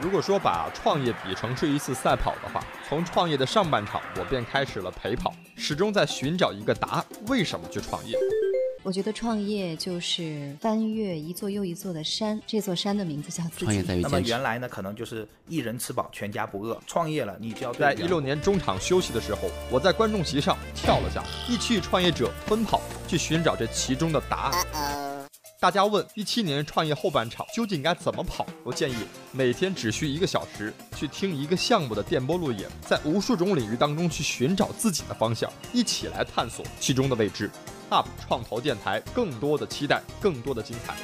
如果说把创业比成是一次赛跑的话，从创业的上半场我便开始了陪跑，始终在寻找一个答案：为什么去创业？我觉得创业就是翻越一座又一座的山，这座山的名字叫自己。创业在于那么。原来呢，可能就是一人吃饱全家不饿。创业了，你就要在一六年中场休息的时候，我在观众席上跳了下，一起与创业者奔跑，去寻找这其中的答案。大家问一七年创业后半场究竟该怎么跑？我建议每天只需一个小时，去听一个项目的电波录影，在无数种领域当中去寻找自己的方向，一起来探索其中的未知。UP 创投电台，更多的期待，更多的精彩。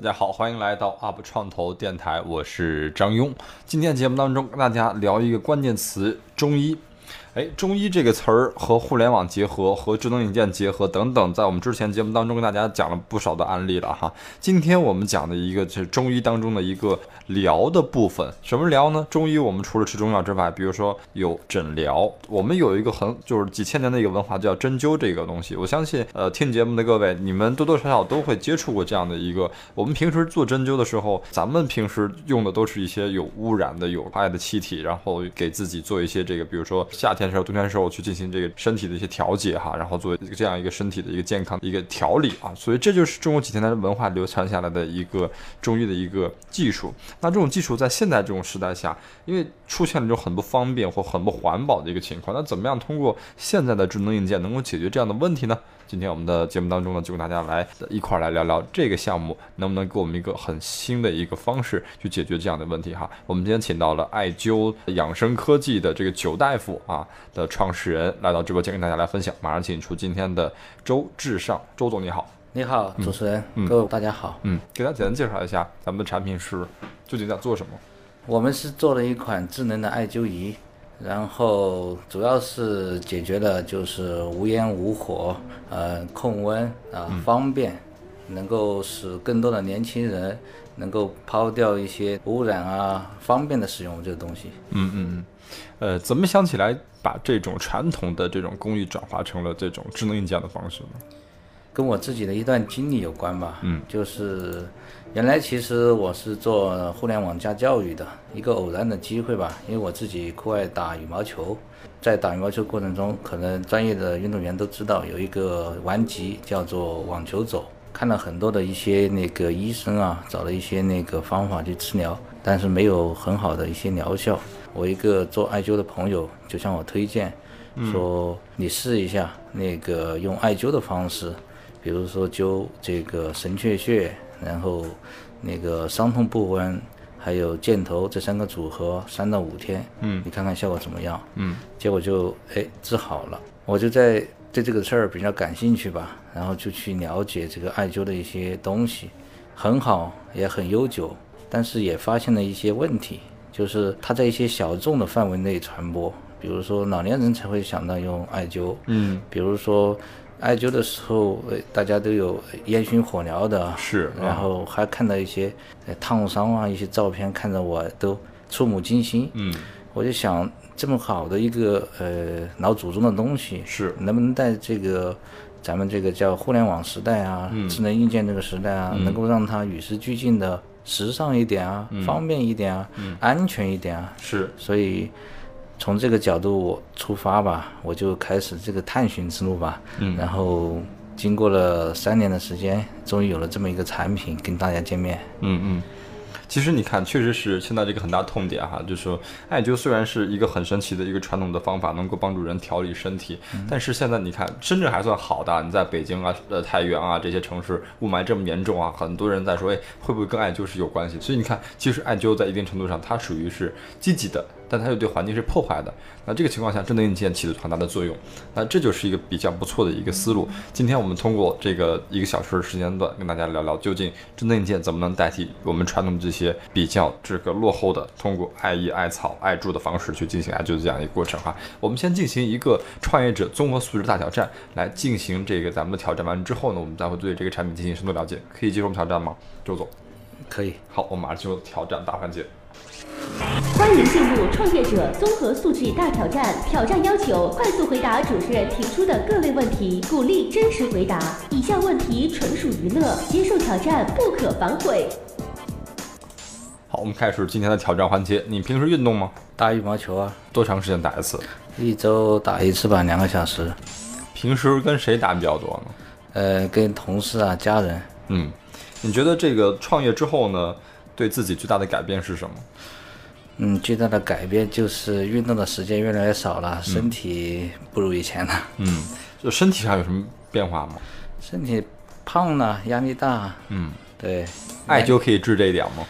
大家好，欢迎来到 UP 创投电台，我是张庸。今天节目当中跟大家聊一个关键词——中医。哎，中医这个词儿和互联网结合，和智能硬件结合等等，在我们之前节目当中跟大家讲了不少的案例了哈。今天我们讲的一个是中医当中的一个疗的部分。什么疗呢？中医我们除了吃中药之外，比如说有诊疗，我们有一个很就是几千年的一个文化叫针灸这个东西。我相信，呃，听节目的各位，你们多多少少都会接触过这样的一个。我们平时做针灸的时候，咱们平时用的都是一些有污染的、有害的气体，然后给自己做一些这个，比如说夏天的时候、冬天的时候去进行这个身体的一些调节哈，然后做这样一个身体的一个健康的一个调理啊。所以这就是中国几千年的文化流传下来的一个中医的一个技术。那这种技术在现在这种时代下，因为出现了这种很不方便或很不环保的一个情况，那怎么样通过现在的智能硬件能够解决这样的问题呢？今天我们的节目当中呢，就跟大家来一块儿来聊聊这个项目能不能给我们一个很新的一个方式去解决这样的问题哈。我们今天请到了艾灸养生科技的这个九大夫啊的创始人来到直播间跟大家来分享。马上请出今天的周志尚，周总你好。你好，主持人，嗯各位大家好。嗯，给大家简单介绍一下咱们的产品是究竟在做什么？我们是做了一款智能的艾灸仪，然后主要是解决了就是无烟无火，呃，控温啊、方便，能够使更多的年轻人能够抛掉一些污染啊，方便的使用这个东西。嗯嗯嗯，呃，怎么想起来把这种传统的这种工艺转化成了这种智能硬件的方式呢？跟我自己的一段经历有关吧。嗯，就是原来其实我是做互联网加教育的，一个偶然的机会吧。因为我自己酷爱打羽毛球，在打羽毛球过程中，可能专业的运动员都知道有一个顽疾叫做网球肘。看了很多的一些那个医生啊，找了一些那个方法去治疗，但是没有很好的一些疗效。我一个做艾灸的朋友就向我推荐，说你试一下那个用艾灸的方式，比如说灸这个神阙穴，然后那个伤痛不温，还有箭头这三个组合，三到五天，嗯你看看效果怎么样？嗯结果就哎治好了。我就在对这个事儿比较感兴趣吧，然后就去了解这个艾灸的一些东西，很好，也很悠久，但是也发现了一些问题，就是它在一些小众的范围内传播，比如说老年人才会想到用艾灸，嗯，比如说艾灸的时候，呃，大家都有烟熏火燎的，是然后还看到一些呃烫伤啊，一些照片，看着我都触目惊心。嗯，我就想，这么好的一个呃老祖宗的东西，是。能不能在这个咱们这个叫互联网时代啊，智能硬件这个时代啊，能够让它与时俱进的时尚一点啊，方便一点啊，安全一点啊，是。所以从这个角度我出发吧，我就开始这个探寻之路吧。嗯，然后经过了三年的时间，终于有了这么一个产品跟大家见面。嗯嗯，其实你看，确实是现在这个很大痛点哈，就是说艾灸虽然是一个很神奇的一个传统的方法，能够帮助人调理身体，但是现在你看深圳还算好的，你在北京啊、呃太原啊这些城市雾霾这么严重啊，很多人在说，哎，会不会跟艾灸是有关系？所以你看，其实艾灸在一定程度上，它属于是积极的。但它又对环境是破坏的，那这个情况下，智能硬件起了很大的作用，那这就是一个比较不错的一个思路。今天我们通过这个一个小时的时间段，跟大家聊聊究竟智能硬件怎么能代替我们传统这些比较这个落后的通过艾叶、艾草、艾柱的方式去进行艾灸的这样一个过程哈。我们先进行一个创业者综合素质大挑战，来进行这个咱们的挑战完之后呢，我们再会对这个产品进行深度了解。可以接受我们挑战吗，周总？可以，好，我们马上进入挑战大环节。欢迎进入创业者综合素质大挑战。挑战要求快速回答主持人提出的各类问题，鼓励真实回答。以下问题纯属娱乐，接受挑战不可反悔。好，我们开始今天的挑战环节。你平时运动吗？打羽毛球啊，多长时间打一次？一周打一次吧，两个小时。平时跟谁打比较多呢？呃，跟同事啊、家人。嗯，你觉得这个创业之后呢，对自己巨大的改变是什么？嗯，最大的改变就是运动的时间越来越少了，身体不如以前了。嗯，就身体上有什么变化吗？身体胖了，压力大。嗯，对。艾灸可以治这一点吗？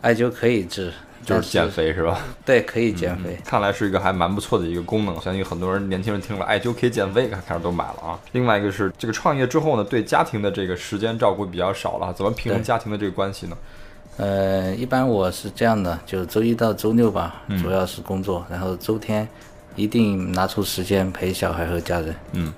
艾灸可以治，就是减肥是吧？对，可以减肥。看来是一个还蛮不错的一个功能，相信很多人年轻人听了艾灸可以减肥，开始都买了啊。另外一个是这个创业之后呢，对家庭的这个时间照顾比较少了，怎么平衡家庭的这个关系呢？呃，一般我是这样的，就周一到周六吧，主要是工作，然后周天一定拿出时间陪小孩和家人。嗯，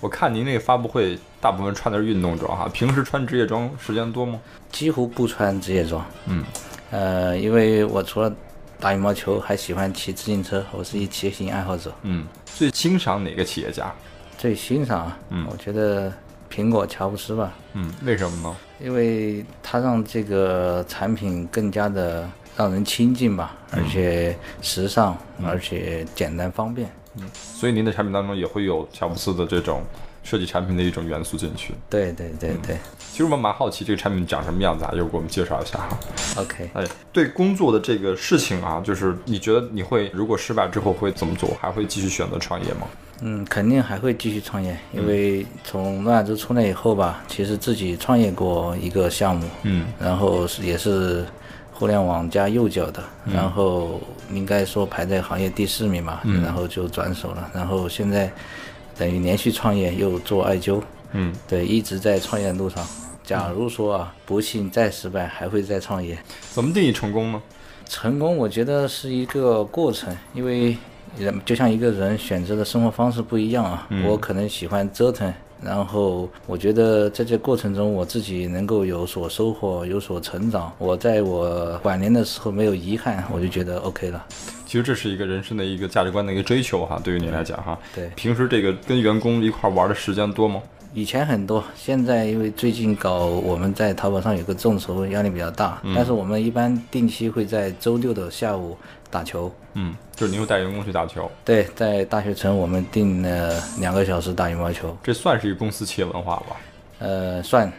我看您那个发布会，大部分穿的是运动装哈，平时穿职业装时间多吗？几乎不穿职业装。嗯，呃，因为我除了打羽毛球，还喜欢骑自行车，我是一骑行爱好者。嗯，最欣赏哪个企业家？最欣赏啊，嗯，我觉得。苹果乔布斯吧，嗯，为什么呢？因为他让这个产品更加的让人亲近吧，而且时尚，而且简单方便。嗯，所以您的产品当中也会有乔布斯的这种设计产品的一种元素进去。对对对对。其实我们蛮好奇这个产品长什么样子啊，一会儿给我们介绍一下哈。OK。哎，对工作的这个事情啊，就是你觉得你会如果失败之后会怎么做？还会继续选择创业吗？嗯，肯定还会继续创业，因为从诺亚舟出来以后吧，其实自己创业过一个项目，嗯，然后是也是互联网加右脚的，然后应该说排在行业第四名嘛，然后就转手了，然后现在等于连续创业又做艾灸，嗯，对，一直在创业的路上。假如说啊，不幸再失败，还会再创业。怎么定义成功呢？成功，我觉得是一个过程，因为。人就像一个人选择的生活方式不一样啊，我可能喜欢折腾，然后我觉得在这过程中我自己能够有所收获，有所成长。我在我晚年的时候没有遗憾，我就觉得 OK 了。其实这是一个人生的一个价值观的一个追求哈，对于你来讲哈。对。平时这个跟员工一块玩的时间多吗？以前很多，现在因为最近搞我们在淘宝上有个众筹，压力比较大。但是我们一般定期会在周六的下午打球。嗯，就是您会带员工去打球？对，在大学城我们定了两个小时打羽毛球。这算是一个公司企业文化吧？呃，算。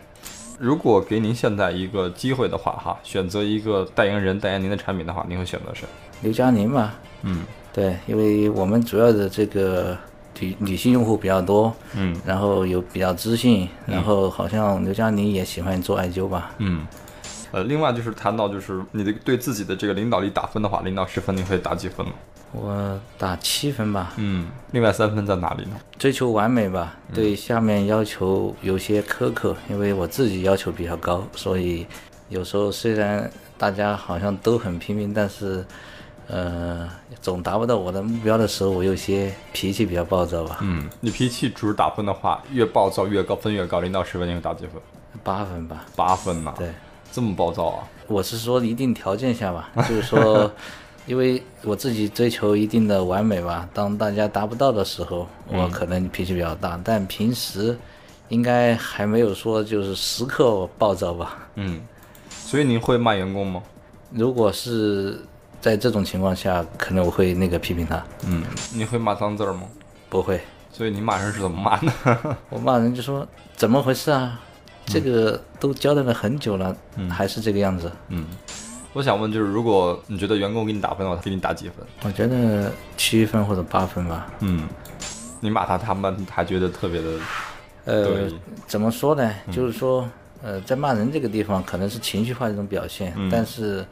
如果给您现在一个机会的话，哈，选择一个代言人代言您的产品的话，您会选择谁？刘嘉宁嘛。嗯，对，因为我们主要的这个。女女性用户比较多，嗯，然后有比较知性，然后好像刘嘉宁也喜欢做艾灸吧，嗯，呃，另外就是谈到就是你的对自己的这个领导力打分的话，零到十分你会打几分呢？我打七分吧，嗯，另外三分在哪里呢？追求完美吧，对下面要求有些苛刻，因为我自己要求比较高，所以有时候虽然大家好像都很拼命，但是。呃，总达不到我的目标的时候，我有些脾气比较暴躁吧。嗯，你脾气主是打分的话，越暴躁越高分越高，零到十分你会打几分？八分吧。八分呐？对，这么暴躁啊？我是说一定条件下吧，就是说，因为我自己追求一定的完美吧。当大家达不到的时候，我可能脾气比较大，但平时应该还没有说就是时刻暴躁吧。嗯，所以您会骂员工吗？如果是。在这种情况下，可能我会那个批评他。嗯，你会骂脏字吗？不会。所以你骂人是怎么骂的？我骂人就说怎么回事啊？这个都交代了很久了，还是这个样子。嗯，我想问就是，如果你觉得员工给你打分的话，他给你打几分？我觉得七分或者八分吧。嗯，你骂他，他们还觉得特别的。呃，怎么说呢？就是说，呃，在骂人这个地方，可能是情绪化的一种表现，但是。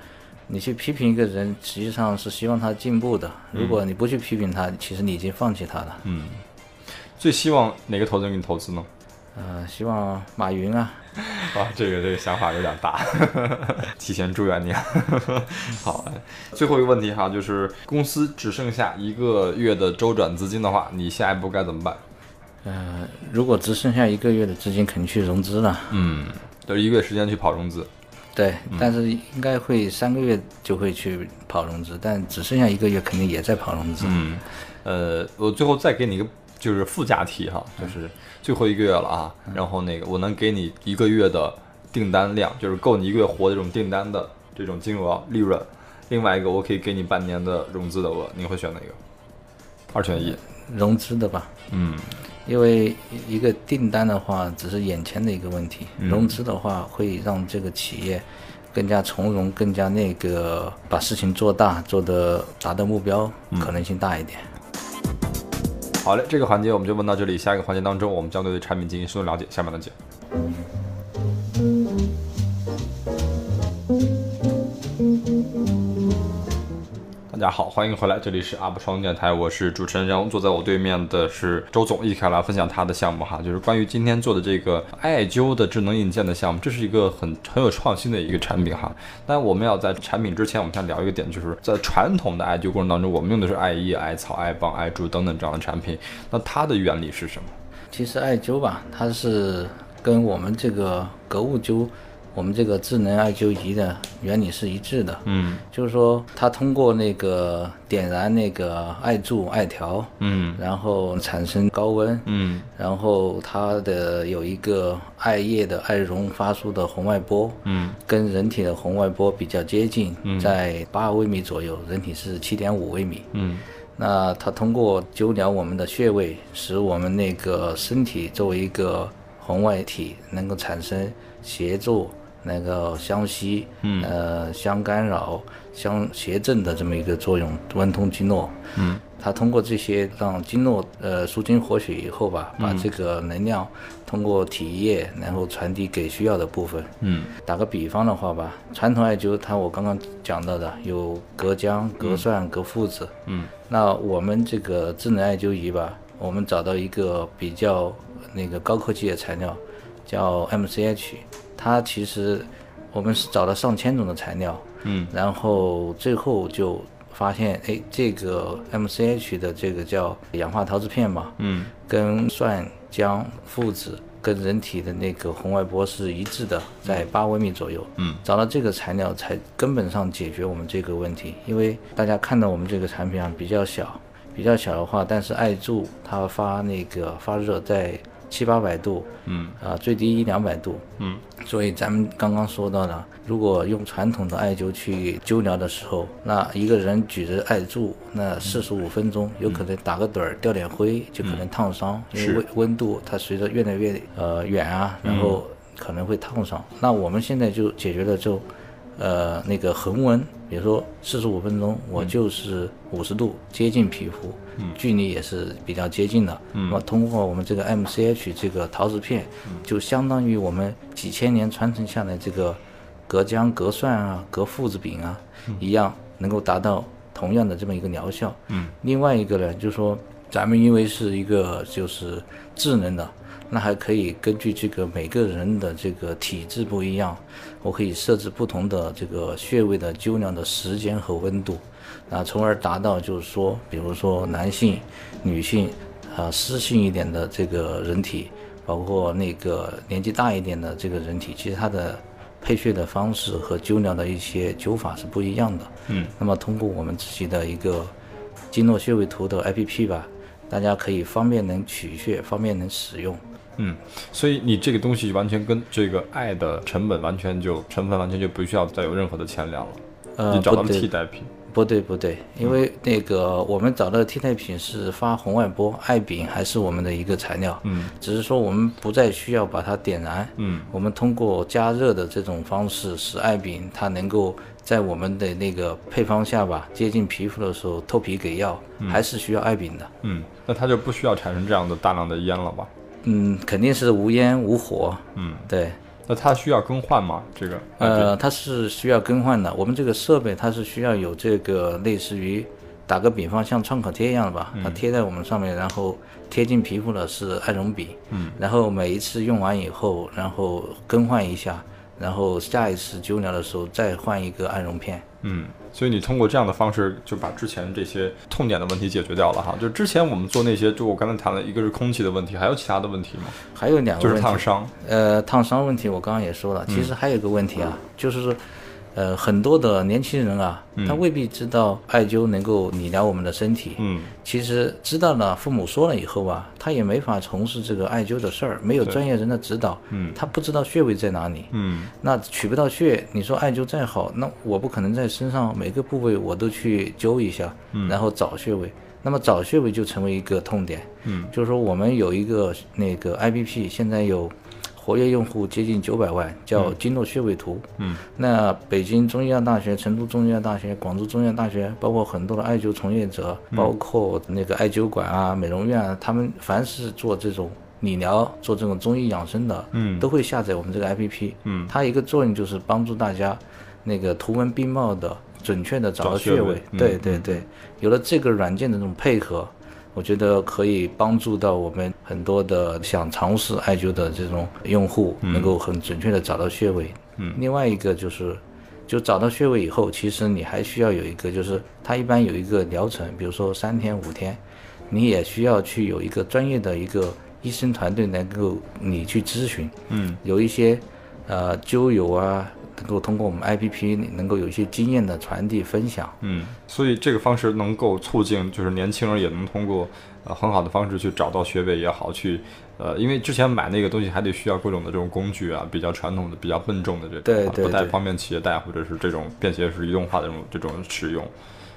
你去批评一个人，实际上是希望他进步的。如果你不去批评他，其实你已经放弃他了。嗯，最希望哪个投资人给你投资呢？呃，希望马云啊。啊，这个这个想法有点大，提前祝愿你。好，最后一个问题哈，就是公司只剩下一个月的周转资金的话，你下一步该怎么办？呃，如果只剩下一个月的资金，肯定去融资了。嗯，就是一个月时间去跑融资。对，但是应该会三个月就会去跑融资，但只剩下一个月，肯定也在跑融资。嗯，呃，我最后再给你一个就是附加题哈，就是最后一个月了啊，然后那个我能给你一个月的订单量，就是够你一个月活的这种订单的这种金额利润。另外一个，我可以给你半年的融资的额，你会选哪个？二选一。融资的吧，嗯，因为一个订单的话只是眼前的一个问题，融资的话会让这个企业更加从容，更加那个把事情做大，做的达到目标可能性大一点。好嘞，这个环节我们就问到这里，下一个环节当中，我们将对产品进行深入了解，下面的见。大家好，欢迎回来，这里是阿布双电台，我是主持人张红，坐在我对面的是周总，一起来分享他的项目哈，就是关于今天做的这个艾灸的智能硬件的项目，这是一个很很有创新的一个产品哈。但我们要在产品之前，我们先聊一个点，就是在传统的艾灸过程当中，我们用的是艾叶、艾草、艾棒、艾柱等等这样的产品，那它的原理是什么？其实艾灸吧，它是跟我们这个格物灸。我们这个智能艾灸仪的原理是一致的，嗯，就是说它通过那个点燃那个艾柱、艾条，嗯，然后产生高温，嗯，然后它的有一个艾叶的艾绒发出的红外波，嗯，跟人体的红外波比较接近，在八微米左右，人体是七点五微米，嗯，那它通过灸疗我们的穴位，使我们那个身体作为一个红外体，能够产生协助。那个相吸，嗯呃，相干扰、相谐振的这么一个作用，温通经络。嗯，它通过这些让经络呃舒筋活血以后吧，把这个能量通过体液，然后传递给需要的部分。嗯，打个比方的话吧，传统艾灸它我刚刚讲到的有隔姜、隔蒜、隔附子。嗯，那我们这个智能艾灸仪吧，我们找到一个比较那个高科技的材料，叫 MCH。它其实，我们是找了上千种的材料，嗯，然后最后就发现，哎，这个 MCH 的这个叫氧化陶瓷片嘛，嗯，跟蒜姜附子跟人体的那个红外波是一致的，在八微米左右，嗯，找到这个材料才根本上解决我们这个问题，因为大家看到我们这个产品啊比较小，比较小的话，但是艾柱它发那个发热在。七八百度，嗯。啊，最低一两百度，嗯，所以咱们刚刚说到了，如果用传统的艾灸去灸疗的时候，那一个人举着艾柱，那四十五分钟，有可能打个盹儿掉点灰，就可能烫伤，因为温温度它随着越来越呃远啊，然后可能会烫伤。那我们现在就解决了就，呃那个恒温，比如说四十五分钟，我就是五十度，接近皮肤。距离也是比较接近的。那么通过我们这个 MCH 这个陶瓷片，就相当于我们几千年传承下来这个隔姜、隔蒜啊、隔附子饼啊一样，能够达到同样的这么一个疗效。嗯。另外一个呢，就是说咱们因为是一个就是智能的，那还可以根据这个每个人的这个体质不一样，我可以设置不同的这个穴位的灸疗的时间和温度。啊，从而达到就是说，比如说男性、女性，啊湿性一点的这个人体，包括那个年纪大一点的这个人体，其实它的配穴的方式和灸疗的一些灸法是不一样的。嗯，那么通过我们自己的一个经络穴位图的 APP 吧，大家可以方便能取穴，方便能使用。嗯，所以你这个东西完全跟这个爱的成本完全就成分完全就不需要再有任何的牵连了，呃，你找到了替代品。不对不对，因为那个我们找到的替代品是发红外波，艾饼还是我们的一个材料，嗯，只是说我们不再需要把它点燃，嗯，我们通过加热的这种方式，使艾饼它能够在我们的那个配方下吧，接近皮肤的时候透皮给药，还是需要艾饼的，嗯，那它就不需要产生这样的大量的烟了吧？嗯，肯定是无烟无火，嗯，对。那它需要更换吗？这个呃，它是需要更换的。我们这个设备它是需要有这个类似于，打个比方像创可贴一样的吧，它贴在我们上面，然后贴近皮肤的是艾绒笔，嗯，然后每一次用完以后，然后更换一下，然后下一次灸疗的时候再换一个艾绒片，嗯，所以你通过这样的方式就把之前这些痛点的问题解决掉了哈。就之前我们做那些，就我刚才谈的一个是空气的问题，还有其他的问题吗？还有两个就是烫伤。呃，烫伤问题我刚刚也说了，其实还有一个问题啊，就是呃很多的年轻人啊，他未必知道艾灸能够理疗我们的身体。嗯，其实知道了，父母说了以后啊，他也没法从事这个艾灸的事儿，没有专业人的指导，嗯。他不知道穴位在哪里，嗯。那取不到穴，你说艾灸再好，那我不可能在身上每个部位我都去灸一下，嗯。然后找穴位，那么找穴位就成为一个痛点，嗯，就是说我们有一个那个 IBP，现在有活跃用户接近九百万，叫经络穴位图，嗯，那北京中医药大学、成都中医药大学、广州中医药大学，包括很多的艾灸从业者，包括那个艾灸馆啊、美容院啊，他们凡是做这种理疗、做这种中医养生的，嗯。都会下载我们这个 APP。嗯。它一个作用就是帮助大家那个图文并茂的准确的找到穴位。穴位。嗯对对对，有了这个软件的这种配合。我觉得可以帮助到我们很多的想尝试艾灸的这种用户，能够很准确的找到穴位。嗯。另外一个就是，就找到穴位以后，其实你还需要有一个，就是它一般有一个疗程，比如说三天五天，你也需要去有一个专业的一个医生团队能够你去咨询，嗯。有一些呃灸友啊，能够通过我们 APP 能够有一些经验的传递分享。嗯，所以这个方式能够促进，就是年轻人也能通过呃很好的方式去找到学位也好，去呃，因为之前买那个东西还得需要各种的这种工具啊，比较传统的、比较笨重的这种，对对不太方便携带，或者是这种便携式移动化的这种这种使用。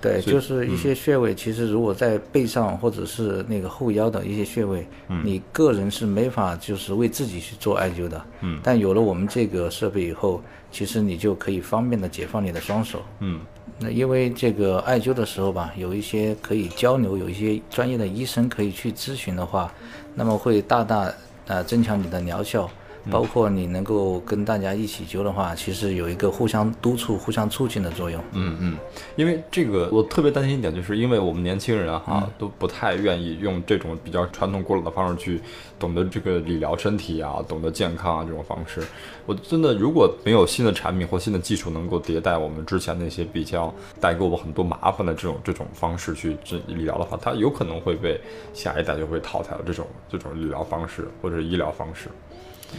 对，就是一些穴位，其实如果在背上或者是那个后腰的一些穴位，你个人是没法就是为自己去做艾灸的。嗯但有了我们这个设备以后，其实你就可以方便的解放你的双手。嗯那因为这个艾灸的时候吧，有一些可以交流，有一些专业的医生可以去咨询的话，那么会大大呃增强你的疗效。包括你能够跟大家一起灸的话，其实有一个互相督促、互相促进的作用。嗯嗯，因为这个我特别担心一点，就是因为我们年轻人哈、都不太愿意用这种比较传统古老的方式去懂得这个理疗身体啊，懂得健康啊这种方式。我真的如果没有新的产品或新的技术能够迭代我们之前那些比较带给我们很多麻烦的这种这种方式去治理疗的话，它有可能会被下一代就会淘汰了这种这种理疗方式或者是医疗方式。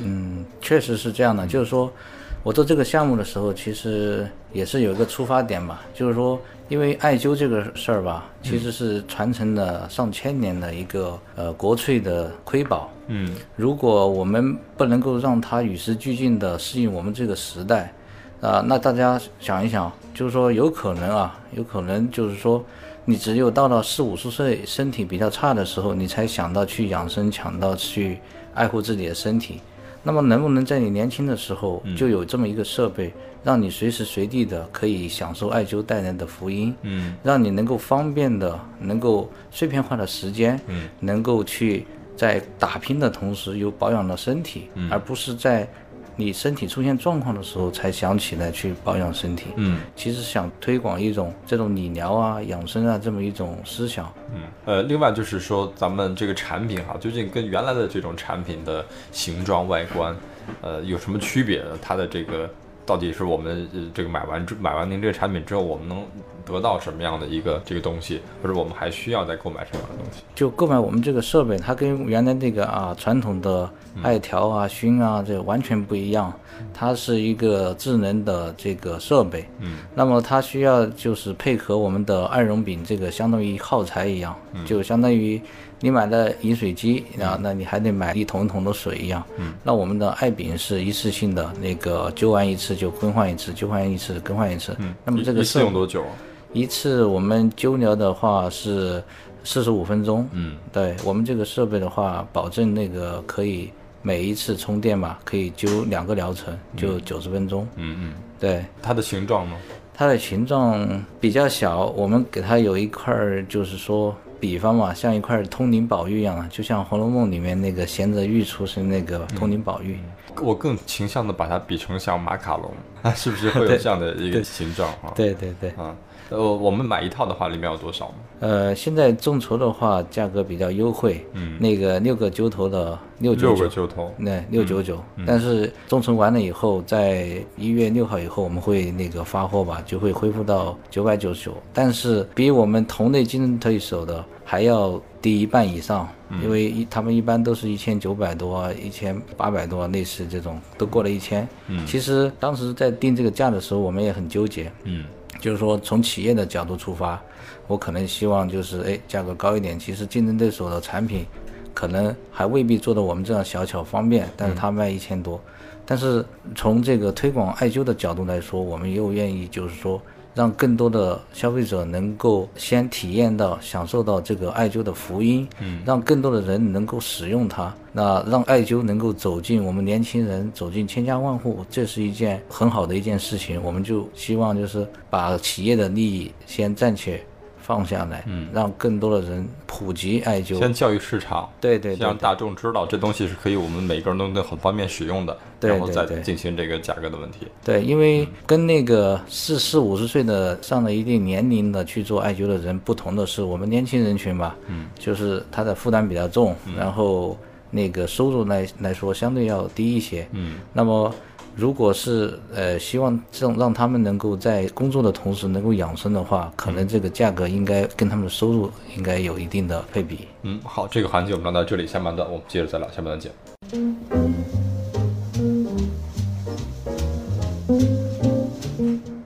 嗯，确实是这样的。就是说，我做这个项目的时候，其实也是有一个出发点吧，就是说，因为艾灸这个事儿吧，其实是传承了上千年的一个呃国粹的瑰宝。嗯如果我们不能够让它与时俱进的适应我们这个时代，啊、那大家想一想，就是说有可能啊，有可能就是说，你只有到了四五十岁，身体比较差的时候，你才想到去养生，想到去爱护自己的身体。那么能不能在你年轻的时候就有这么一个设备，让你随时随地的可以享受艾灸带来的福音？嗯。让你能够方便的、能够碎片化的时间，嗯，能够去在打拼的同时又保养了身体，嗯。而不是在你身体出现状况的时候才想起来去保养身体。嗯其实想推广一种这种理疗啊、养生啊这么一种思想。嗯，呃，另外就是说，咱们这个产品哈，究竟跟原来的这种产品的形状、外观，呃，有什么区别？它的这个到底是我们呃这个买完之买完您这个产品之后，我们能得到什么样的一个这个东西，或者我们还需要再购买什么样的东西？就购买我们这个设备，它跟原来那个啊传统的艾条啊、熏啊，这完全不一样。它是一个智能的这个设备，嗯，那么它需要就是配合我们的艾绒饼，这个相当于耗材一样，就相当于你买的饮水机啊，那你还得买一桶一桶的水一样。嗯，那我们的艾饼是一次性的，那个灸完一次就更换一次，灸完一次更换一次。嗯，那么这个一次用多久？一次我们灸疗的话是四十五分钟。嗯，对我们这个设备的话，保证那个可以每一次充电嘛，可以灸两个疗程，就九十分钟。嗯嗯，对，它的形状呢？它的形状比较小，我们给它有一块儿，就是说比方嘛，像一块通灵宝玉一样，就像《红楼梦》里面那个衔着玉出生那个通灵宝玉。我更倾向的把它比成像马卡龙，啊，是不是会有这样的一个形状啊？对对对。啊，呃，我们买一套的话，里面有多少呢？呃，现在众筹的话，价格比较优惠，嗯，那个六个揪头的六九九六个，揪头，那，六九九。但是众筹完了以后，在一月六号以后，我们会那个发货吧，就会恢复到九百九十九。但是比我们同类竞争对手的还要低一半以上，因为一他们一般都是一千九百多、一千八百多，类似这种都过了一千。嗯，其实当时在定这个价的时候，我们也很纠结。嗯，就是说从企业的角度出发，我可能希望就是哎价格高一点，其实竞争对手的产品可能还未必做到我们这样小巧方便，但是他卖一千多。但是从这个推广艾灸的角度来说，我们又愿意就是说让更多的消费者能够先体验到、享受到这个艾灸的福音，嗯，让更多的人能够使用它，那让艾灸能够走进我们年轻人，走进千家万户，这是一件很好的一件事情。我们就希望就是把企业的利益先暂且放下来，嗯，让更多的人普及艾灸。先教育市场，对对让大众知道这东西是可以我们每个人都能很方便使用的，对然后再对。对进行这个价格的问题。对，因为跟那个四四五十岁的上了一定年龄的去做艾灸的人不同的是，我们年轻人群吧，嗯，就是他的负担比较重，然后那个收入来来说相对要低一些，嗯，那么如果是呃希望让让他们能够在工作的同时能够养生的话，可能这个价格应该跟他们的收入应该有一定的配比。嗯，好，这个环节我们聊到这里，下半段我们接着再聊，下半段见。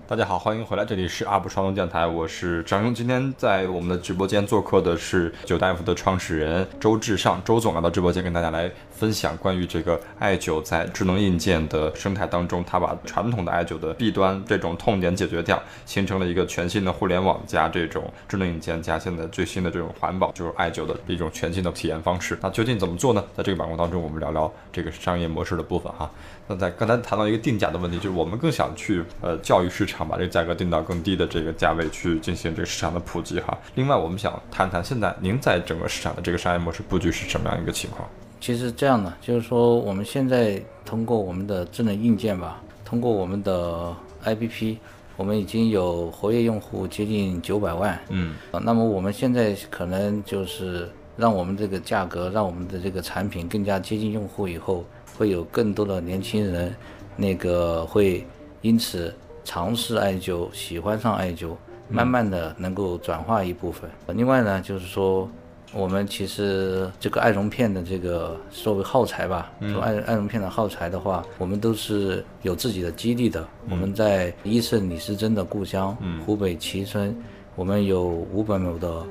大家好，欢迎回来，这里是 UP 双龙电台，我是张勇。今天在我们的直播间做客的是九大夫的创始人周志尚，周总来到直播间跟大家来分享关于这个艾灸在智能硬件的生态当中，它把传统的艾灸的弊端这种痛点解决掉，形成了一个全新的互联网加这种智能硬件加现在最新的这种环保，就是艾灸的一种全新的体验方式。那究竟怎么做呢？在这个板块当中，我们聊聊这个商业模式的部分哈。那在刚才谈到一个定价的问题，就是我们更想去呃教育市场，把这个价格定到更低的这个价位去进行这个市场的普及哈。另外，我们想谈谈现在您在整个市场的这个商业模式布局是什么样一个情况？其实这样的，就是说我们现在通过我们的智能硬件吧，通过我们的 APP，我们已经有活跃用户接近九百万。嗯，啊，那么我们现在可能就是让我们这个价格，让我们的这个产品更加接近用户以后，会有更多的年轻人，那个会因此尝试艾灸，喜欢上艾灸，慢慢的能够转化一部分。另外呢，就是说。我们其实这个艾绒片的这个作为耗材吧，说艾艾绒片的耗材的话，我们都是有自己的基地的。我们在伊胜李时珍的故乡，湖北蕲春，我们有五百亩的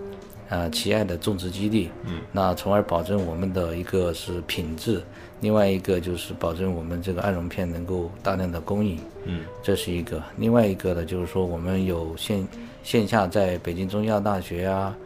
呃奇艾的种植基地，嗯，那从而保证我们的一个是品质，另外一个就是保证我们这个艾绒片能够大量的供应，嗯，这是一个。另外一个呢，就是说我们有线线下在北京中医药大学啊。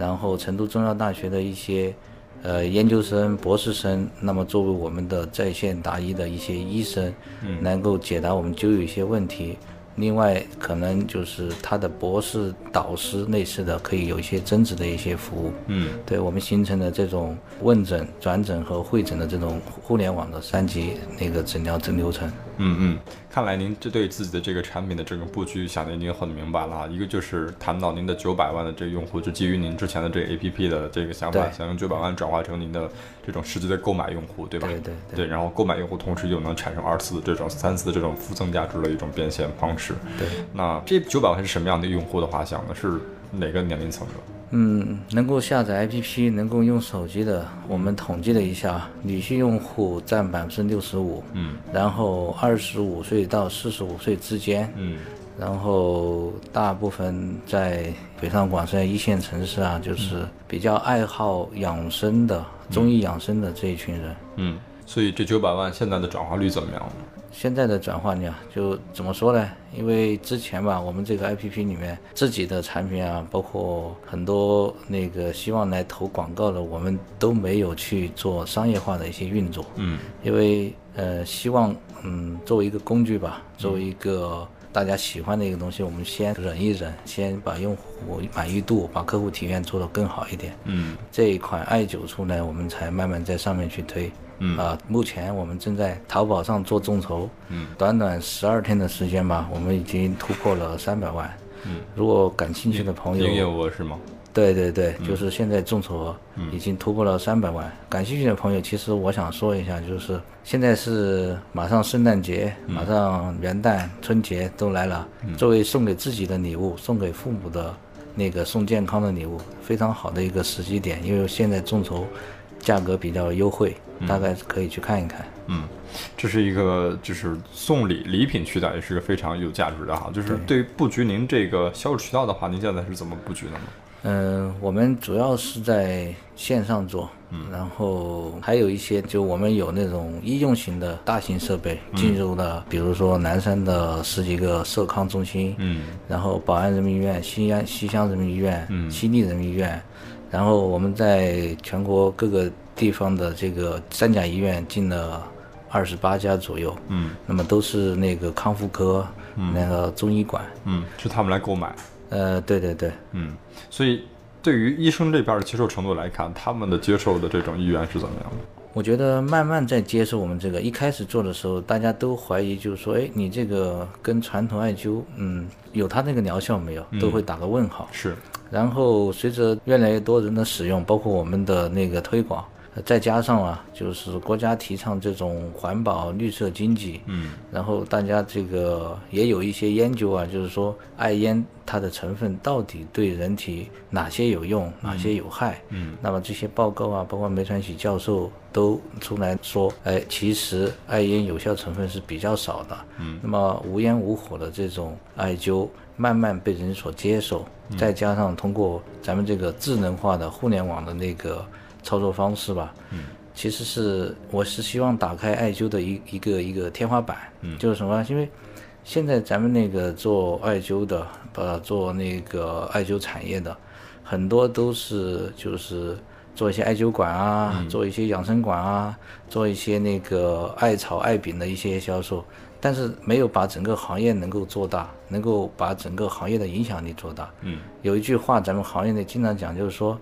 然后成都中药大学的一些呃研究生、博士生，那么作为我们的在线答疑的一些医生，能够解答我们就有一些问题。另外，可能就是他的博士导师类似的，可以有一些增值的一些服务。嗯，对我们形成的这种问诊、转诊和会诊的这种互联网的三级那个诊疗诊流程。嗯嗯，看来您这对自己的这个产品的这个布局想的已经很明白了啊。一个就是谈到您的九百万的这个用户，就基于您之前的这个 APP 的这个想法，想用九百万转化成您的这种实际的购买用户，对吧？对对对对，然后购买用户同时又能产生二次的这种、三次的这种附增价值的一种变现方式。对，那这九百万是什么样的用户的画像呢？是哪个年龄层的？嗯，能够下载 APP、能够用手机的，我们统计了一下，女性用户占百分之六十五，嗯，然后二十五岁到四十五岁之间，嗯，然后大部分在北上广深一线城市啊，就是比较爱好养生的、中医养生的这一群人。嗯，所以这九百万现在的转化率怎么样呢？现在的转化率啊，就怎么说呢？因为之前吧，我们这个 APP 里面自己的产品啊，包括很多那个希望来投广告的，我们都没有去做商业化的一些运作。嗯，因为呃，希望嗯，作为一个工具吧，作为一个大家喜欢的一个东西，我们先忍一忍，先把用户满意度、把客户体验做得更好一点。嗯，这一款艾灸出来，我们才慢慢在上面去推。嗯啊，目前我们正在淘宝上做众筹，嗯，短短十二天的时间吧，我们已经突破了三百万。嗯，如果感兴趣的朋友，营业额是吗？对对对，就是现在众筹额已经突破了三百万。感兴趣的朋友，其实我想说一下，就是现在是马上圣诞节，马上元旦、春节都来了，作为送给自己的礼物，送给父母的那个送健康的礼物，非常好的一个时机点。因为现在众筹价格比较优惠，大概可以去看一看。嗯，这是一个就是送礼礼品渠道，也是个非常有价值的哈。就是对于布局您这个销售渠道的话，您现在是怎么布局的呢？嗯，我们主要是在线上做，嗯然后还有一些就我们有那种医用型的大型设备进入了，比如说南山的十几个社康中心，嗯，然后宝安人民医院、西安西乡人民医院、嗯西丽人民医院，然后我们在全国各个地方的这个三甲医院进了二十八家左右，嗯那么都是那个康复科、嗯那个中医馆，嗯，是他们来购买，呃，对对对。嗯，所以对于医生这边的接受程度来看，他们的接受的这种意愿是怎么样的？我觉得慢慢在接受我们这个，一开始做的时候，大家都怀疑，就是说，哎，你这个跟传统艾灸，嗯，有它那个疗效没有，都会打个问号。是，然后随着越来越多人的使用，包括我们的那个推广，呃再加上啊，就是国家提倡这种环保绿色经济，嗯然后大家这个也有一些研究啊，就是说艾烟它的成分到底对人体哪些有用，哪些有害。嗯那么这些报告啊，包括梅传喜教授都出来说，哎，其实艾烟有效成分是比较少的。嗯，那么无烟无火的这种艾灸慢慢被人所接受，再加上通过咱们这个智能化的互联网的那个操作方式吧，嗯，其实是我是希望打开艾灸的一一个一个天花板，嗯。就是什么？因为现在咱们那个做艾灸的，呃，做那个艾灸产业的，很多都是就是做一些艾灸馆啊，做一些养生馆啊，做一些那个艾草、艾饼的一些销售，但是没有把整个行业能够做大，能够把整个行业的影响力做大。嗯。有一句话，咱们行业内经常讲，就是说，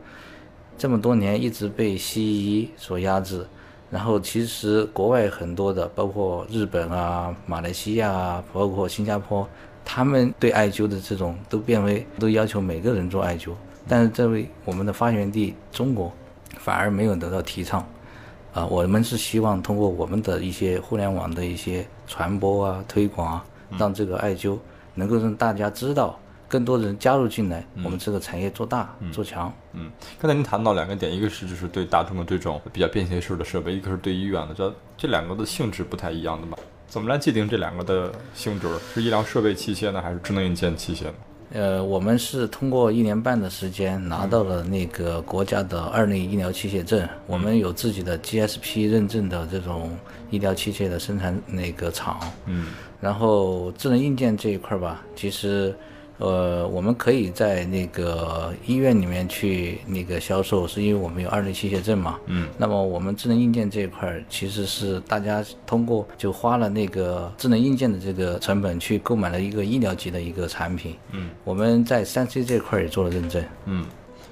这么多年一直被西医所压制，然后其实国外很多的，包括日本啊、马来西亚啊，包括新加坡，他们对艾灸的这种都变为都要求每个人做艾灸，但是这位我们的发源地中国，反而没有得到提倡。啊，我们是希望通过我们的一些互联网的一些传播啊、推广啊，让这个艾灸能够让大家知道，更多人加入进来，我们这个产业做大、做强。嗯，刚才您谈到两个点，一个是就是对大众的这种比较便携式的设备，一个是对医院的，这这两个的性质不太一样的嘛？怎么来界定这两个的性质？是医疗设备器械呢，还是智能硬件器械呢？呃，我们是通过一年半的时间拿到了那个国家的二类医疗器械证，我们有自己的 GSP 认证的这种医疗器械的生产那个厂。嗯然后智能硬件这一块儿吧，其实，呃，我们可以在那个医院里面去那个销售，是因为我们有二类器械证嘛。嗯。那么我们智能硬件这一块儿，其实是大家通过就花了那个智能硬件的这个成本去购买了一个医疗级的一个产品。嗯。我们在三 C 这块也做了认证。嗯，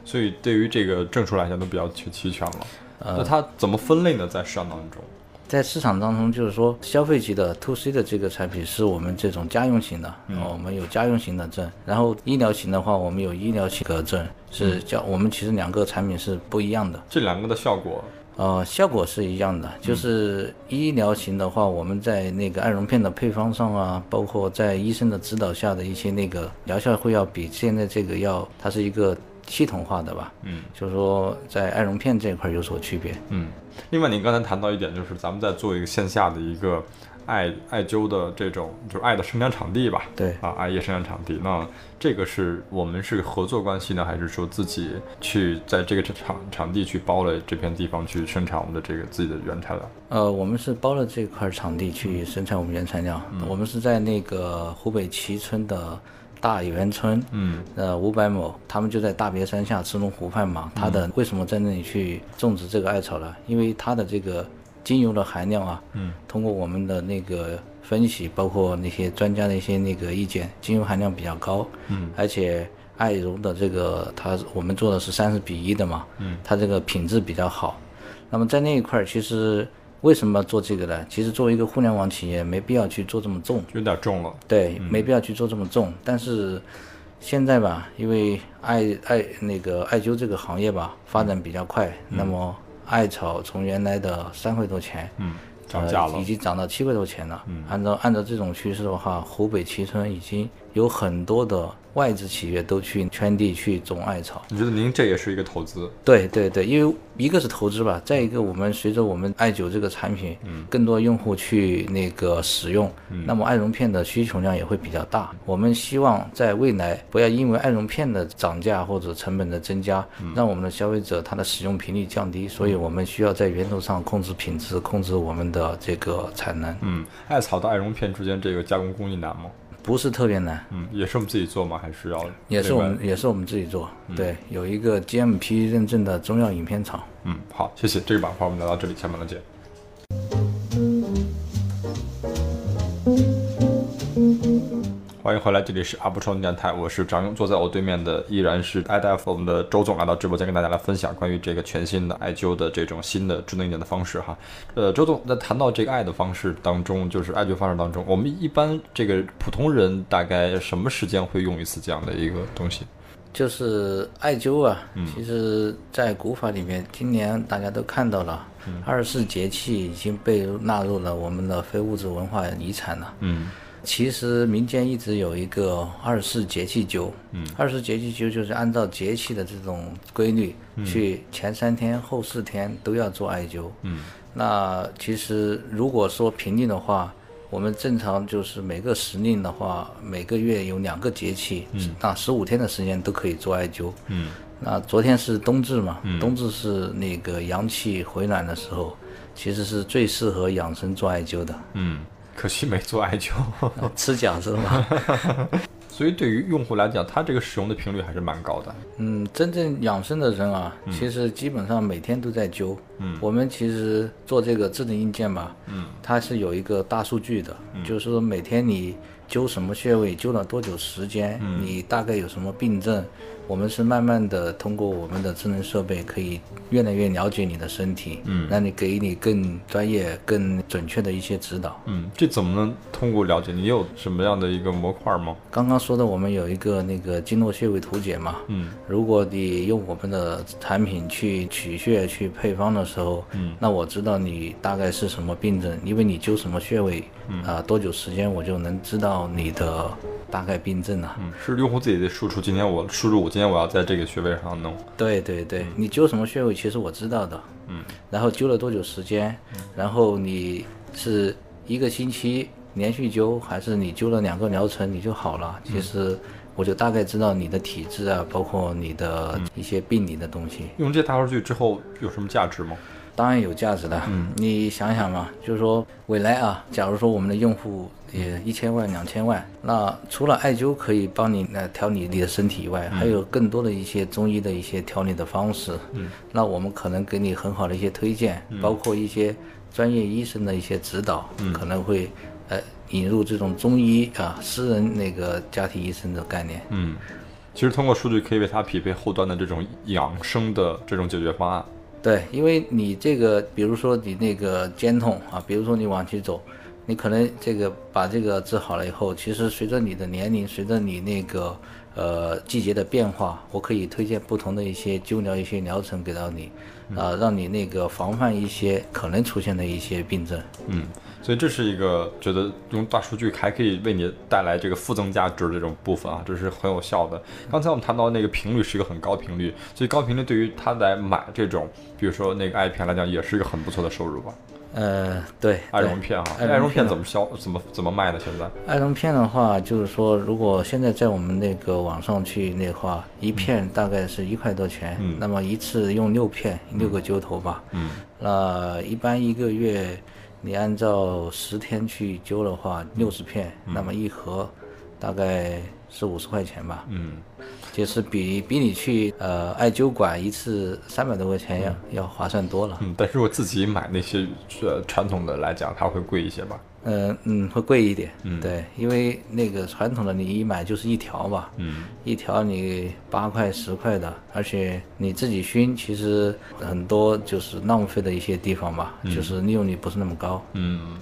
所以对于这个证书来讲都比较齐齐全了。呃那它怎么分类呢？在市场当中？在市场当中，就是说消费级的 to C 的这个产品是我们这种家用型的，我们有家用型的证，然后医疗型的话，我们有医疗型的证，是叫我们其实两个产品是不一样的。这两个的效果，呃，效果是一样的，就是医疗型的话，我们在那个艾绒片的配方上啊，包括在医生的指导下的一些那个疗效会要比现在这个要，它是一个系统化的吧，嗯就是说在艾绒片这一块有所区别。嗯。另外，您刚才谈到一点，就是咱们在做一个线下的一个艾艾灸的这种，就是艾的生产场地吧？对啊，艾叶生产场地。那这个是我们是合作关系呢，还是说自己去在这个场场地去包了这片地方去生产我们的这个自己的原材料？呃，我们是包了这块场地去生产我们原材料。我们是在那个湖北蕲春的大源村，嗯呃，五百亩，他们就在大别山下赤龙湖畔嘛。它的为什么在那里去种植这个艾草呢？因为它的这个精油的含量啊，嗯，通过我们的那个分析，包括那些专家的一些那个意见，精油含量比较高，嗯，而且艾绒的这个它我们做的是三十比一的嘛，嗯，它这个品质比较好。那么在那一块儿，其实为什么做这个呢？其实作为一个互联网企业，没必要去做这么重，有点重了。对，没必要去做这么重。但是现在吧，因为艾艾那个艾灸这个行业吧发展比较快，那么艾草从原来的三块多钱，嗯，涨价了呃，已经涨到七块多钱了。嗯，按照按照这种趋势的话，湖北蕲春已经有很多的外资企业都去圈地去种艾草。你觉得您这也是一个投资？对对对，因为一个是投资吧，再一个我们随着我们艾灸这个产品，嗯，更多用户去那个使用，那么艾绒片的需求量也会比较大。我们希望在未来不要因为艾绒片的涨价或者成本的增加，让我们的消费者他的使用频率降低，所以我们需要在源头上控制品质，控制我们的这个产能，嗯，艾草到艾绒片之间这个加工工艺难吗？不是特别难。嗯，也是我们自己做吗？还是要也是我们也是我们自己做，对，有一个 GMP 认证的中药饮片厂。嗯，好，谢谢。这个板块我们聊到这里，下面再见。欢迎回来，这里是阿布创电台，我是张勇，坐在我对面的依然是 IDF 我们的周总来到直播间跟大家来分享关于这个全新的艾灸的这种新的智能一点的方式哈。呃，周总在谈到这个艾的方式当中，就是艾灸方式当中，我们一般这个普通人大概什么时间会用一次这样的一个东西？就是艾灸啊，其实，在古法里面，今年大家都看到了，二十四节气已经被纳入了我们的非物质文化遗产了。嗯其实民间一直有一个二十四节气灸，嗯，二十四节气灸就是按照节气的这种规律，去前三天后四天都要做艾灸，嗯，那其实如果说平定的话，我们正常就是每个时令的话，每个月有两个节气，嗯，那十五天的时间都可以做艾灸，嗯。那昨天是冬至嘛，冬至是那个阳气回暖的时候，其实是最适合养生做艾灸的，嗯，可惜没做艾灸。吃饺子嘛。所以对于用户来讲，他这个使用的频率还是蛮高的。嗯，真正养生的人啊，其实基本上每天都在灸。嗯，我们其实做这个智能硬件嘛，嗯，它是有一个大数据的，就是说每天你灸什么穴位，灸了多久时间，你大概有什么病症，我们是慢慢的通过我们的智能设备，可以越来越了解你的身体，嗯，让你给你更专业、更准确的一些指导。嗯，这怎么能通过了解？你有什么样的一个模块吗？刚刚说的，我们有一个那个经络穴位图解嘛，嗯，如果你用我们的产品去取穴、去配方的时候，嗯，那我知道你大概是什么病症，因为你灸什么穴位，嗯啊、多久时间，我就能知道你的大概病症了。嗯，是用户自己的输出。今天我输入，我今天我要在这个穴位上弄。对对对，你灸什么穴位，其实我知道的。嗯，然后灸了多久时间，然后你是一个星期连续灸，还是你灸了两个疗程你就好了？其实我就大概知道你的体质啊，包括你的一些病理的东西。用这大数据之后有什么价值吗？当然有价值的。嗯，你想想嘛，就是说未来啊，假如说我们的用户也一千万、两千万，那除了艾灸可以帮你来调理你的身体以外，还有更多的一些中医的一些调理的方式。嗯，那我们可能给你很好的一些推荐，包括一些专业医生的一些指导，可能会呃引入这种中医啊私人那个家庭医生的概念。嗯，其实通过数据可以为它匹配后端的这种养生的这种解决方案。对，因为你这个，比如说你那个肩痛啊，比如说你往前走，你可能这个把这个治好了以后，其实随着你的年龄，随着你那个呃季节的变化，我可以推荐不同的一些灸疗一些疗程给到你，啊、让你那个防范一些可能出现的一些病症。嗯，所以这是一个觉得用大数据还可以为你带来这个负增价值的这种部分啊，这是很有效的。刚才我们谈到那个频率是一个很高频率，所以高频率对于他来买这种，比如说那个艾片来讲，也是一个很不错的收入吧。呃，对，艾绒片哈，艾艾绒片怎么销怎么怎么卖的？现在？艾绒片的话，就是说，如果现在在我们那个网上去那话，一片大概是一块多钱，嗯那么一次用六片，六个灸头吧，嗯，那一般一个月你按照十天去灸的话，六十片，那么一盒大概是五十块钱吧，嗯，就是比比你去呃艾灸馆一次三百多块钱要、要划算多了，嗯，但是我自己买那些呃传统的来讲，它会贵一些吧？嗯嗯，会贵一点，嗯，对，因为那个传统的你一买就是一条吧，嗯，一条你八块十块的，而且你自己熏，其实很多就是浪费的一些地方吧，就是利用率不是那么高。嗯，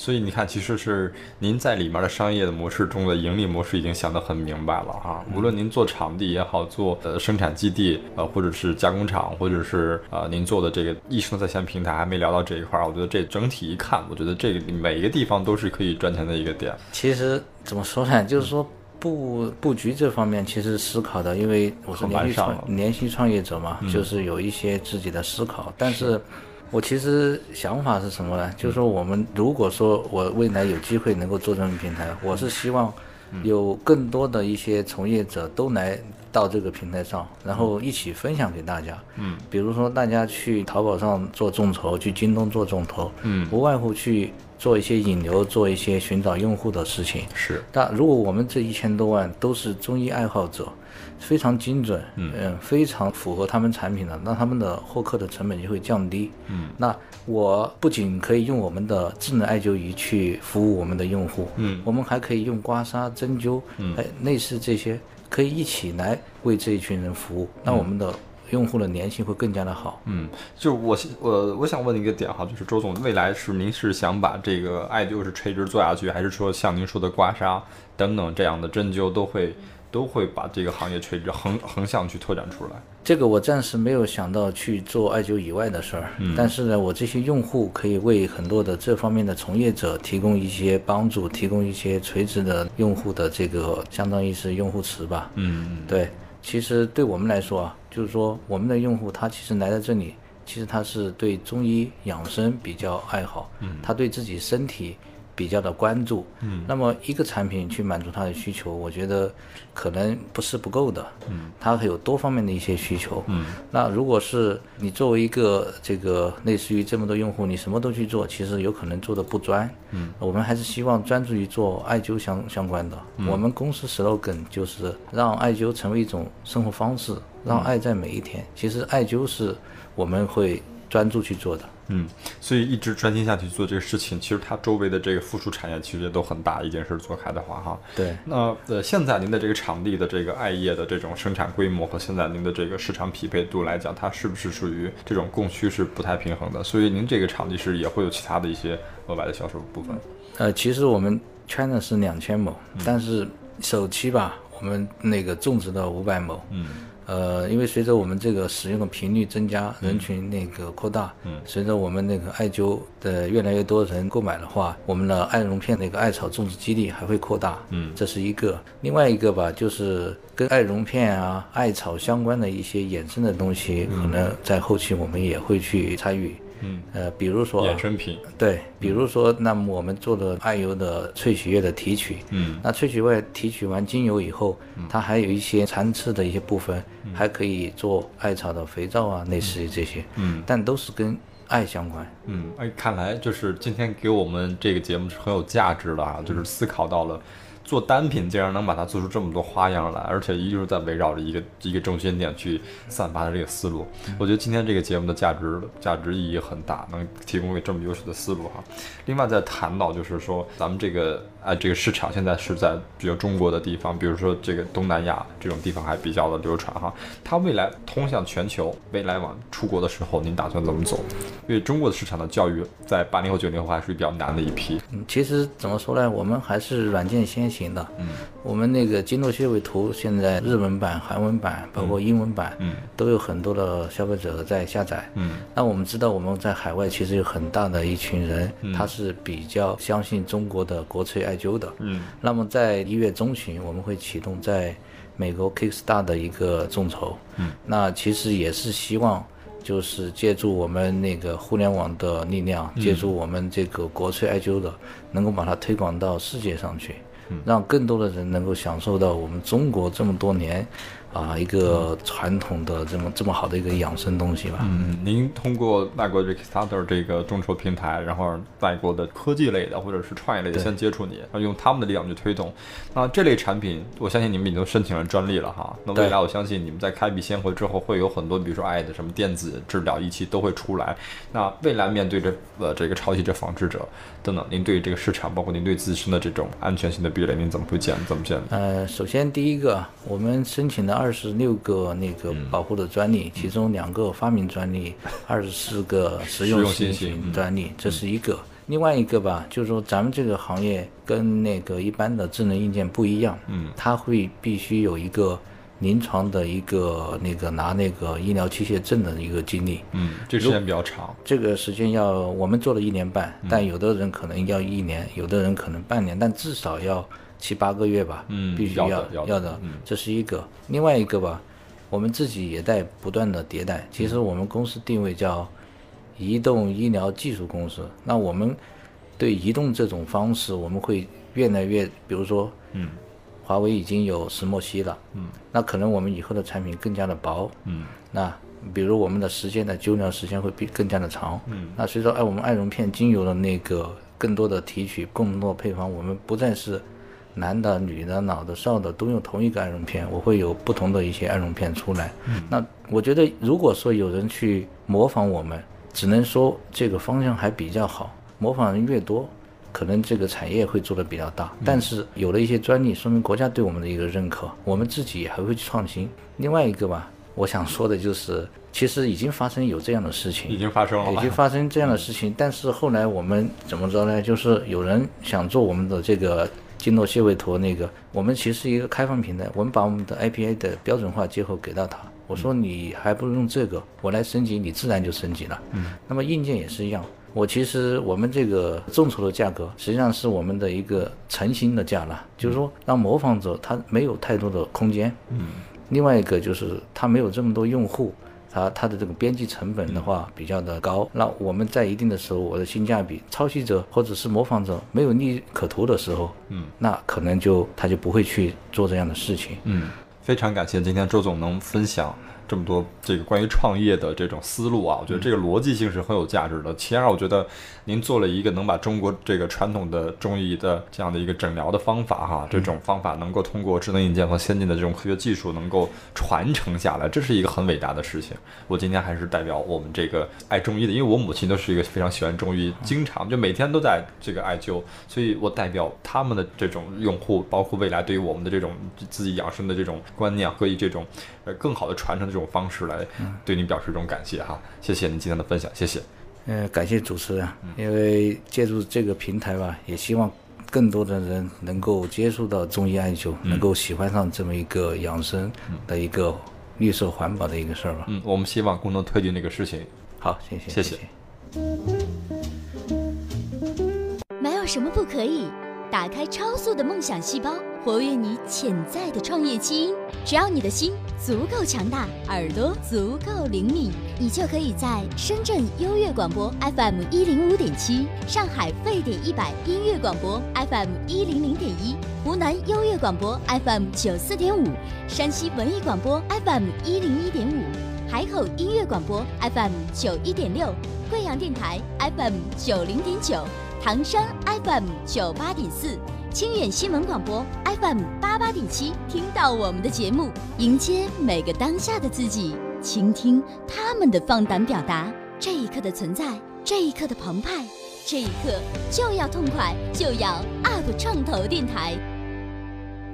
所以你看，其实是您在里面的商业的模式中的盈利模式已经想得很明白了哈。无论您做场地也好，做呃生产基地呃，或者是加工厂，或者是呃您做的这个医生在线平台，还没聊到这一块儿，我觉得这整体一看，我觉得这个每一个地方都是可以赚钱的一个点。其实怎么说呢，就是说布布局这方面其实思考的，因为我是很连续连续创业者嘛，就是有一些自己的思考。但是我其实想法是什么呢？就是说我们如果说我未来有机会能够做这种平台，我是希望有更多的一些从业者都来到这个平台上，然后一起分享给大家。嗯，比如说大家去淘宝上做众筹，去京东做众筹，嗯，无外乎去做一些引流，做一些寻找用户的事情。是，但如果我们这一千多万都是中医爱好者，非常精准，嗯、非常符合他们产品的，那他们的获客的成本就会降低。嗯，那我不仅可以用我们的智能艾灸仪去服务我们的用户，嗯，我们还可以用刮痧、针灸，嗯，哎，类似这些，可以一起来为这一群人服务，那我们的用户的粘性会更加的好。嗯，就我我我想问一个点哈，就是周总，未来是您是想把这个艾灸是垂直做下去，还是说像您说的刮痧等等这样的针灸都会都会把这个行业垂直横横向去拓展出来？这个我暂时没有想到去做艾灸以外的事儿，嗯但是呢，我这些用户可以为很多的这方面的从业者提供一些帮助，提供一些垂直的用户的这个相当于是用户池吧。嗯对，其实对我们来说啊，就是说我们的用户他其实来到这里，其实他是对中医养生比较爱好，嗯，他对自己身体比较的关注，嗯，那么一个产品去满足他的需求，我觉得可能不是不够的，嗯，他还有多方面的一些需求，嗯，那如果是你作为一个这个类似于这么多用户，你什么都去做，其实有可能做的不专，嗯，我们还是希望专注于做艾灸相相关的，我们公司 slogan 就是让艾灸成为一种生活方式，让爱在每一天。其实艾灸是我们会专注去做的。嗯，所以一直专心下去做这个事情，其实它周围的这个附属产业其实也都很大。一件事做开的话，哈，对那呃，现在您的这个场地的这个艾叶的这种生产规模和现在您的这个市场匹配度来讲，它是不是属于这种供需是不太平衡的？所以您这个场地是也会有其他的一些额外的销售部分。呃，其实我们圈的是两千亩，但是首期吧，我们那个种植的五百亩。嗯，呃，因为随着我们这个使用的频率增加，人群那个扩大，嗯，随着我们那个艾灸的越来越多人购买的话，我们的艾绒片那个艾草种植基地还会扩大，嗯，这是一个。另外一个吧，就是跟艾绒片啊、艾草相关的一些衍生的东西，可能在后期我们也会去参与。嗯，呃，比如说衍生品，对，比如说，那么我们做的艾油的萃取液的提取，嗯，那萃取液提取完精油以后，它还有一些残次的一些部分，还可以做艾草的肥皂啊，类似于这些，嗯，但都是跟艾相关。嗯，哎，看来就是今天给我们这个节目是很有价值的啊，就是思考到了。做单品竟然能把它做出这么多花样来，而且一直在围绕着一个一个中心点去散发的这个思路，我觉得今天这个节目的价值价值意义很大，能提供给这么优秀的思路哈。另外再谈到就是说，咱们这个啊这个市场现在是在比较中国的地方，比如说这个东南亚这种地方还比较的流传哈。它未来通向全球，未来往出国的时候，您打算怎么走？因为中国的市场的教育在八零后九零后还属于比较难的一批。嗯，其实怎么说呢，我们还是软件先行的。嗯，我们那个经络穴位图现在日文版、韩文版，包括英文版，嗯，都有很多的消费者在下载。嗯，那我们知道我们在海外其实有很大的一群人，他是比较相信中国的国粹艾灸的。嗯，那么在一月中旬，我们会启动在美国 Kickstar 的一个众筹。嗯，那其实也是希望。就是借助我们那个互联网的力量，借助我们这个国粹艾灸的，能够把它推广到世界上去，让更多的人能够享受到我们中国这么多年啊一个传统的这么这么好的一个养生东西吧。嗯，您通过外国这个 Kickstarter 这个众筹平台，然后外国的科技类的或者是创业类的先接触你，然后用他们的力量去推动。那这类产品，我相信你们已经申请了专利了哈。那未来我相信你们在开辟先河之后，会有很多，比如说爱的什么电子治疗仪器都会出来。那未来面对着呃这个抄袭者、仿制者等等，您对于这个市场，包括您对自身的这种安全性的壁垒，您怎么会建怎么建立？呃，首先第一个，我们申请了二十六个那个保护的专利，其中两个发明专利，二十四个实用新型专利，这是一个。另外一个吧，就是说咱们这个行业跟那个一般的智能硬件不一样，嗯它会必须有一个临床的一个那个拿那个医疗器械证的一个经历。嗯，这时间比较长。这个时间要我们做了一年半，嗯但有的人可能要一年，有的人可能半年，但至少要七八个月吧。嗯必须要要的这是一个。另外一个吧，我们自己也在不断的迭代。其实我们公司定位叫移动医疗技术公司。那我们对移动这种方式，我们会越来越，比如说，嗯华为已经有石墨烯了，嗯那可能我们以后的产品更加的薄，嗯那比如我们的时间的灸疗时间会比更加的长。嗯那随着哎我们艾绒片精油的那个更多的提取、更多的配方，我们不再是男的、女的、老的、少的都用同一个艾绒片，我会有不同的一些艾绒片出来。嗯那我觉得如果说有人去模仿我们，只能说这个方向还比较好，模仿人越多。可能这个产业会做得比较大，但是有了一些专利，说明国家对我们的一个认可，我们自己也还会去创新。另外一个吧，我想说的就是，其实已经发生有这样的事情，已经发生了已经发生这样的事情，但是后来我们怎么着呢？就是有人想做我们的这个经络穴位图那个，我们其实是一个开放平台，我们把我们的 IPA 的标准化接口给到他。我说你还不如用这个，我来升级，你自然就升级了。嗯，那么硬件也是一样。我其实我们这个众筹的价格，实际上是我们的一个诚心的价了，就是说让模仿者他没有太多的空间。嗯另外一个就是他没有这么多用户，它它的这个边际成本的话比较的高。那我们在一定的时候，我的性价比，抄袭者或者是模仿者没有利可图的时候，嗯，那可能就他就不会去做这样的事情。嗯，非常感谢今天周总能分享这么多这个关于创业的这种思路啊，我觉得这个逻辑性是很有价值的。其二，我觉得您做了一个能把中国这个传统的中医的这样的一个诊疗的方法哈，这种方法能够通过智能硬件和先进的这种科学技术能够传承下来，这是一个很伟大的事情。我今天还是代表我们这个爱中医的，因为我母亲都是一个非常喜欢中医，经常就每天都在这个艾灸，所以我代表他们的这种用户，包括未来对于我们的这种自己养生的这种观念和以这种呃更好的传承的这种方式来对您表示一种感谢哈，谢谢您今天的分享，谢谢。呃，感谢主持人，因为借助这个平台吧，也希望更多的人能够接触到中医艾灸，能够喜欢上这么一个养生的一个绿色环保的一个事儿吧。嗯，我们希望共同推进这个事情。好，谢谢，谢谢没有什么不可以。打开超速的梦想细胞，活跃你潜在的创业基因。只要你的心足够强大，耳朵足够灵敏，你就可以在深圳优越广播 FM 一零五点七、上海沸点一百音乐广播 FM 一零零点一、湖南优越广播 FM 九四点五、山西文艺广播 FM 一零一点五、海口音乐广播 FM 九一点六、贵阳电台 FM 九零点九。唐山 FM 九八点四，清远新闻广播 FM 八八点七，听到我们的节目，迎接每个当下的自己，倾听他们的放胆表达。这一刻的存在，这一刻的澎湃，这一刻就要痛快，就要 UP 创投电台。